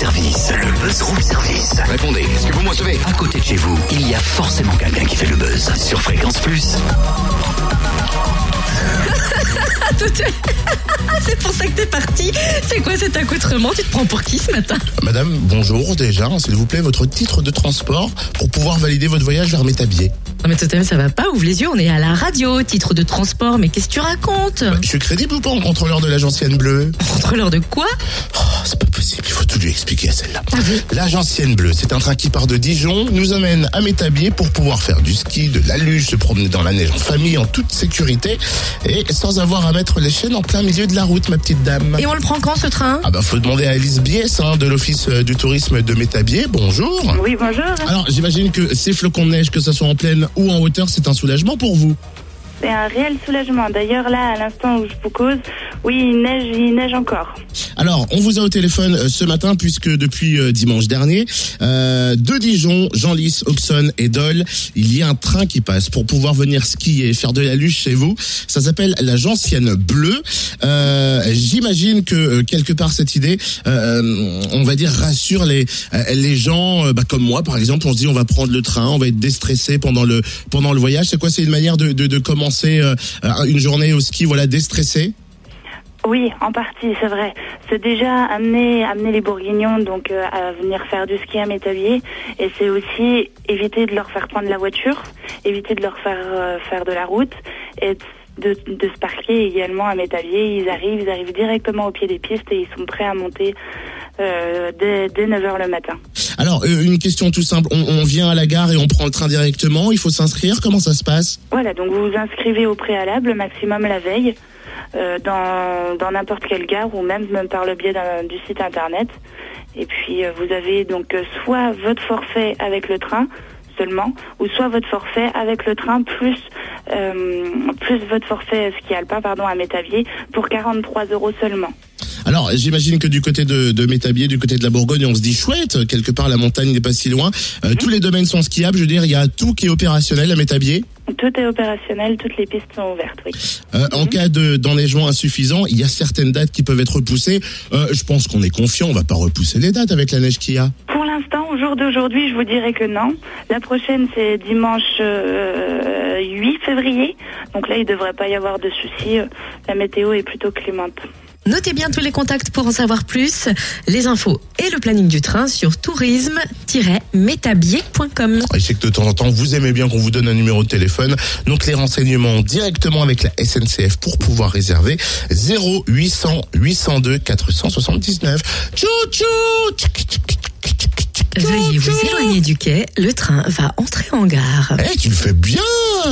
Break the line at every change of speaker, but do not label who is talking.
service. Le buzz room service.
Répondez, est-ce que vous me recevez
À côté de chez vous, il y a forcément quelqu'un qui fait le buzz. Sur Fréquence Plus.
C'est pour ça que t'es parti. C'est quoi cet accoutrement? Tu te prends pour qui ce matin?
Madame, bonjour déjà. S'il vous plaît, votre titre de transport pour pouvoir valider votre voyage vers Métabier.
Non mais Totem, ça va pas, ouvre les yeux, on est à la radio, titre de transport, mais qu'est-ce que tu racontes?
Je suis crédible ou pas en contrôleur de l'agence Yann Bleu?
Contrôleur de quoi?
Oh, c'est pas possible, il faut tout lui expliquer à celle-là.
Ah oui
L'agence Yann Bleu, c'est un train qui part de Dijon, nous amène à Métabier pour pouvoir faire du ski, de la luge, se promener dans la neige en famille, en toute sécurité et sans avoir à mettre les chaînes en plein milieu de la route, ma petite dame.
Et on le prend quand ce train?
Ah bah faut demander à Alice Bies hein, de l'Office euh, du tourisme de Métabier. Bonjour.
Oui, bonjour.
Alors j'imagine que ces flocons de neige, que ce soit en plaine ou en hauteur, c'est un soulagement pour vous.
C'est un réel soulagement. D'ailleurs, là, à l'instant où je vous cause, oui, il neige, il neige encore.
Alors, on vous a au téléphone euh, ce matin puisque depuis euh, dimanche dernier, euh, de Dijon, Genlis, Auxonne et Dole, il y a un train qui passe pour pouvoir venir skier, faire de la luge chez vous. Ça s'appelle la Gentienne Bleue. Euh, J'imagine que quelque part cette idée, on va dire, rassure les les gens, bah, comme moi par exemple. On se dit, on va prendre le train, on va être déstressé pendant le pendant le voyage. C'est quoi? C'est une manière de, de, de commencer euh, une journée au ski, voilà, déstressé.
Oui, en partie, c'est vrai. C'est déjà amener, amener les Bourguignons donc euh, à venir faire du ski à Métavier, et c'est aussi éviter de leur faire prendre la voiture, éviter de leur faire euh, faire de la route, et de, de se parquer également à Métavier. Ils arrivent, ils arrivent directement au pied des pistes et ils sont prêts à monter euh, dès, dès 9h le matin.
Alors, euh, une question tout simple. On, on vient à la gare et on prend le train directement. Il faut s'inscrire. Comment ça se passe?
Voilà, donc vous vous inscrivez au préalable, maximum la veille, euh, dans dans n'importe quelle gare ou même, même par le biais du site internet. Et puis euh, vous avez donc euh, soit votre forfait avec le train seulement, ou soit votre forfait avec le train plus euh, plus votre forfait ski alpin pardon à Métavier pour 43 euros seulement.
Alors, j'imagine que du côté de, de Métabier, du côté de la Bourgogne, on se dit chouette. Quelque part, la montagne n'est pas si loin. Euh, Tous les domaines sont skiables. Je veux dire, il y a tout qui est opérationnel à Métabier.
Tout est opérationnel, toutes les pistes sont ouvertes, oui.
Euh, En cas de d'enneigement insuffisant, il y a certaines dates qui peuvent être repoussées. Euh, je pense qu'on est confiant. On va pas repousser les dates avec la neige qu'il y a.
Pour l'instant, au jour d'aujourd'hui, je vous dirais que non. La prochaine, c'est dimanche euh, 8 février. Donc là, il ne devrait pas y avoir de soucis. La météo est plutôt clémente.
Notez bien tous les contacts pour en savoir plus, les infos et le planning du train sur tourisme-métabier.com.
Je sais que de temps en temps, vous aimez bien qu'on vous donne un numéro de téléphone. Donc, les renseignements directement avec la SNCF pour pouvoir réserver 0800 802 479. Tchou tchou
Veuillez vous éloigner du quai, le train va entrer en gare.
Eh, tu le fais bien